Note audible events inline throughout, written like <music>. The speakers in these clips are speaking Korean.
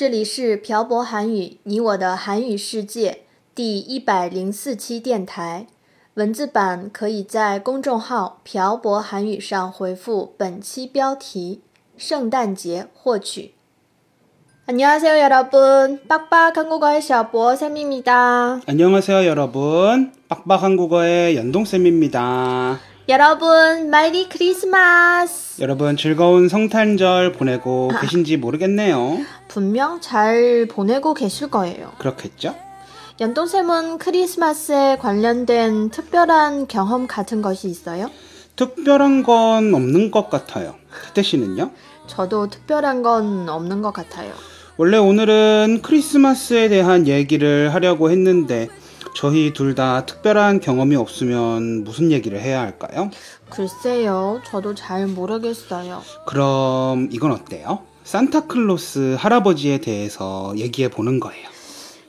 这里是朴博韩语，你我的韩语世界第一百零四期电台。文字版可以在公众号“朴博韩语”上回复本期标题“圣诞节”获取。안녕하세요여러분빡빡한국어의小博쌤입니다 안녕하세요 여러분 빡빡한국어의 연동쌤입니다 여러분 Merry Christmas 여러분 즐거운 성탄절 보내고 계신지 모르겠네요 분명 잘 보내고 계실 거예요. 그렇겠죠? 연동쌤은 크리스마스에 관련된 특별한 경험 같은 것이 있어요? 특별한 건 없는 것 같아요 태태 씨는요? 저도 특별한 건 없는 것 같아요. 원래 오늘은 크리스마스에 대한 얘기를 하려고 했는데 저희 둘 다 특별한 경험이 없으면 무슨 얘기를 해야 할까요? 글쎄요, 저도 잘 모르겠어요. 그럼 이건 어때요? 산타클로스 할아버지에 대해서 얘기해 보는 거예요.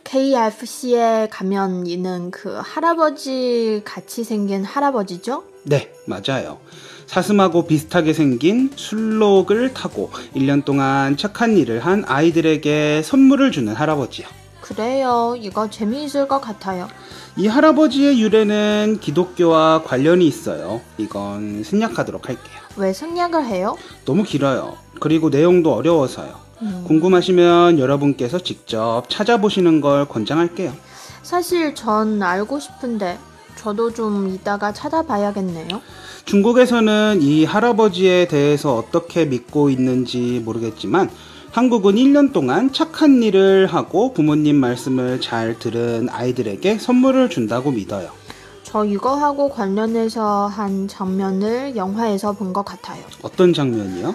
KFC에 가면 있는 그 할아버지 같이 생긴 할아버지죠? 네, 맞아요. 사슴하고 비슷하게 생긴 술록을 타고 1년 동안 착한 일을 한 아이들에게 선물을 주는 할아버지요. 그래요. 이거 재미있을 것 같아요. 이 할아버지의 유래는 기독교와 관련이 있어요. 이건 생략하도록 할게요. 왜 생략을 해요? 너무 길어요. 그리고 내용도 어려워서요. 음, 궁금하시면 여러분께서 직접 찾아보시는 걸 권장할게요. 사실 전 알고 싶은데 저도 좀 이따가 찾아봐야겠네요. 중국에서는 이 할아버지에 대해서 어떻게 믿고 있는지 모르겠지만 한국은 1년 동안 착한 일을 하고 부모님 말씀을 잘 들은 아이들에게 선물을 준다고 믿어요. 저 이거하고 관련해서 한 장면을 영화에서 본 것 같아요. 어떤 장면이요?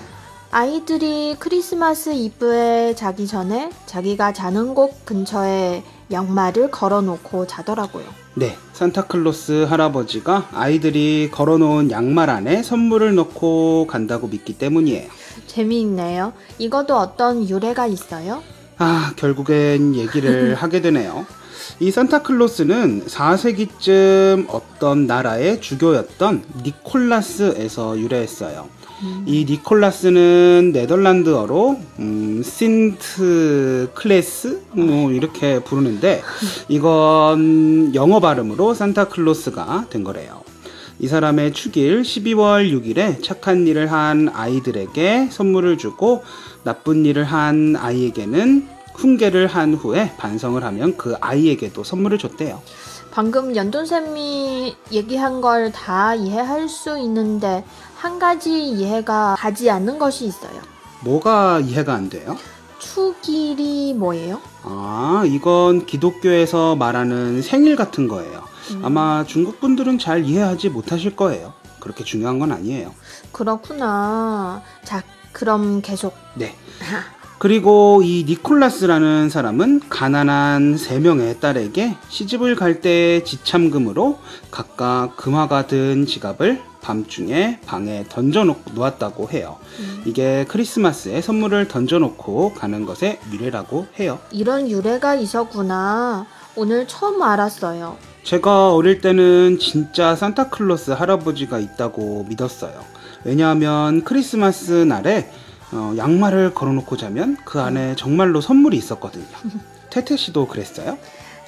아이들이 크리스마스 이브에 자기 전에 자기가 자는 곳 근처에 양말을 걸어놓고 자더라고요. 네, 산타클로스 할아버지가 아이들이 걸어놓은 양말 안에 선물을 넣고 간다고 믿기 때문이에요. 재미있네요. 이것도 어떤 유래가 있어요? 아, 결국엔 얘기를 <laughs> 하게 되네요. 이 산타클로스는 4세기쯤 어떤 나라의 주교였던 니콜라스에서 유래했어요. 이 니콜라스는 네덜란드어로 음, 신트 클래스 뭐 이렇게 부르는데 <laughs> 이건 영어 발음으로 산타클로스가 된 거래요. 이 사람의 축일 12월 6일에 착한 일을 한 아이들에게 선물을 주고 나쁜 일을 한 아이에게는 훈계를 한 후에 반성을 하면 그 아이에게도 선물을 줬대요. 방금 연돈쌤이 얘기한 걸 다 이해할 수 있는데 한 가지 이해가 가지 않는 것이 있어요. 뭐가 이해가 안 돼요? 축일이 뭐예요? 아, 이건 기독교에서 말하는 생일 같은 거예요. 아마 중국 분들은 잘 이해하지 못하실 거예요. 그렇게 중요한 건 아니에요. 그렇구나. 자, 그럼 계속. 네. 그리고 이 니콜라스라는 사람은 가난한 세 명의 딸에게 시집을 갈 때 지참금으로 각각 금화가 든 지갑을 밤중에 방에 던져놓고 놓았다고 해요. 이게 크리스마스에 선물을 던져놓고 가는 것의 유래라고 해요. 이런 유래가 있었구나. 오늘 처음 알았어요. 제가 어릴 때는 진짜 산타클로스 할아버지가 있다고 믿었어요. 왜냐하면 크리스마스 날에 어, 양말을 걸어놓고 자면 그 안에 정말로 선물이 있었거든요. <laughs> 태태 씨도 그랬어요?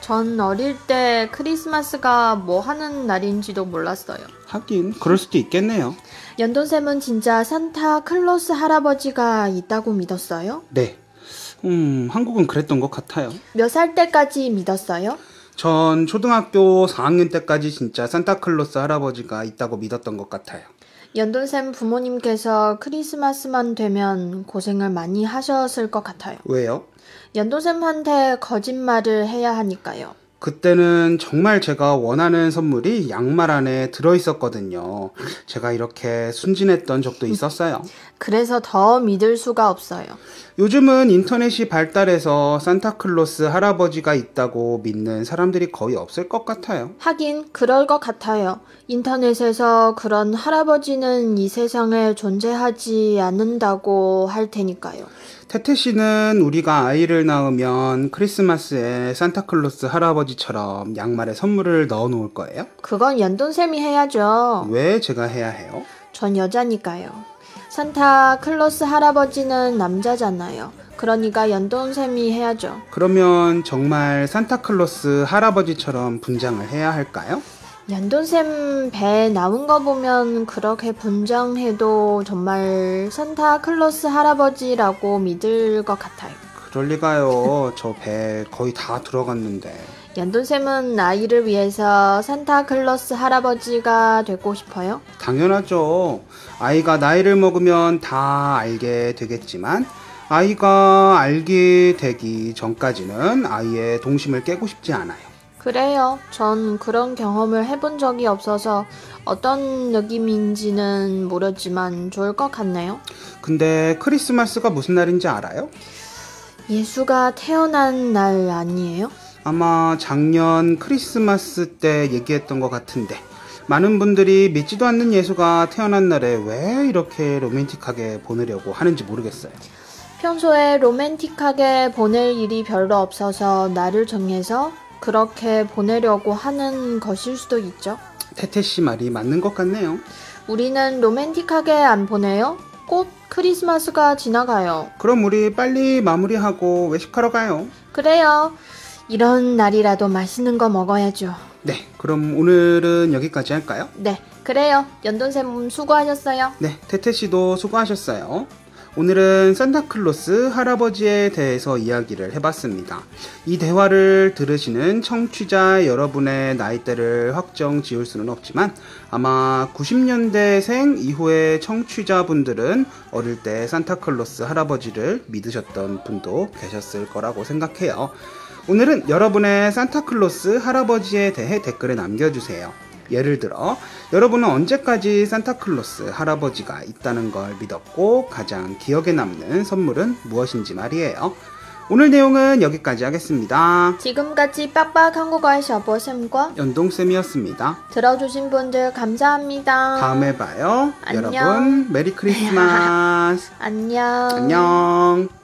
전 어릴 때 크리스마스가 뭐 하는 날인지도 몰랐어요. 하긴 그럴 수도 있겠네요. 연돈쌤은 진짜 산타 클로스 할아버지가 있다고 믿었어요? 네. 음, 한국은 그랬던 것 같아요. 몇 살 때까지 믿었어요? 전 초등학교 4학년 때까지 진짜 산타클로스 할아버지가 있다고 믿었던 것 같아요. 연돈쌤 부모님께서 크리스마스만 되면 고생을 많이 하셨을 것 같아요. 왜요? 연돈쌤한테 거짓말을 해야 하니까요. 그때는 정말 제가 원하는 선물이 양말 안에 들어있었거든요. 제가 이렇게 순진했던 적도 있었어요. 그래서 더 믿을 수가 없어요. 요즘은 인터넷이 발달해서 산타클로스 할아버지가 있다고 믿는 사람들이 거의 없을 것 같아요. 하긴 그럴 것 같아요. 인터넷에서 그런 할아버지는 이 세상에 존재하지 않는다고 할 테니까요. 태태 씨는 우리가 아이를 낳으면 크리스마스에 산타클로스 할아버지 처럼 양말에 선물을 넣어 놓을 거예요? 그건 연돈샘이 해야죠. 왜 제가 해야 해요? 전 여자니까요. 산타 클로스 할아버지는 남자잖아요. 그러니까 연돈샘이 해야죠. 그러면 정말 산타클로스 할아버지처럼 분장을 해야 할까요? 연돈샘 배 나온 거 보면 그렇게 분장해도 정말 산타 클로스 할아버지라고 믿을 것 같아요. 그럴 리가요. 저 배 거의 다 들어갔는데. 연돈샘은 아이를 위해서 산타 클로스 할아버지가 되고 싶어요? 당연하죠. 아이가 나이를 먹으면 다 알게 되겠지만, 아이가 알게 되기 전까지는 아이의 동심을 깨고 싶지 않아요. 그래요. 전 그런 경험을 해본 적이 없어서 어떤 느낌인지는 모르지만 좋을 것 같네요. 근데 크리스마스가 무슨 날인지 알아요? 예수가 태어난 날 아니에요? 아마 작년 크리스마스 때 얘기했던 것 같은데 많은 분들이 믿지도 않는 예수가 태어난 날에 왜 이렇게 로맨틱하게 보내려고 하는지 모르겠어요. 평소에 로맨틱하게 보낼 일이 별로 없어서 날을 정해서 그렇게 보내려고 하는 것일 수도 있죠. 태태 씨 말이 맞는 것 같네요. 우리는 로맨틱하게 안 보내요? 곧 크리스마스가 지나가요. 그럼 우리 빨리 마무리하고 외식하러 가요. 그래요. 이런 날이라도 맛있는 거 먹어야죠. 네, 그럼 오늘은 여기까지 할까요? 네, 그래요. 연돈샘 수고하셨어요. 네, 태태 씨도 수고하셨어요. 오늘은 산타클로스 할아버지에 대해서 이야기를 해봤습니다. 이 대화를 들으시는 청취자 여러분의 나이대를 확정 지을 수는 없지만 아마 90년대생 이후의 청취자분들은 어릴 때 산타클로스 할아버지를 믿으셨던 분도 계셨을 거라고 생각해요. 오늘은 여러분의 산타클로스 할아버지에 대해 댓글에 남겨주세요. 예를 들어 여러분은 언제까지 산타클로스 할아버지가 있다는 걸 믿었고 가장 기억에 남는 선물은 무엇인지 말이에요. 오늘 내용은 여기까지 하겠습니다. 지금까지 빡빡 한국어의 셔보쌤과 연동쌤이었습니다. 들어주신 분들 감사합니다. 다음에 봐요. 안녕. 여러분 메리 크리스마스. <laughs> 안녕. 안녕.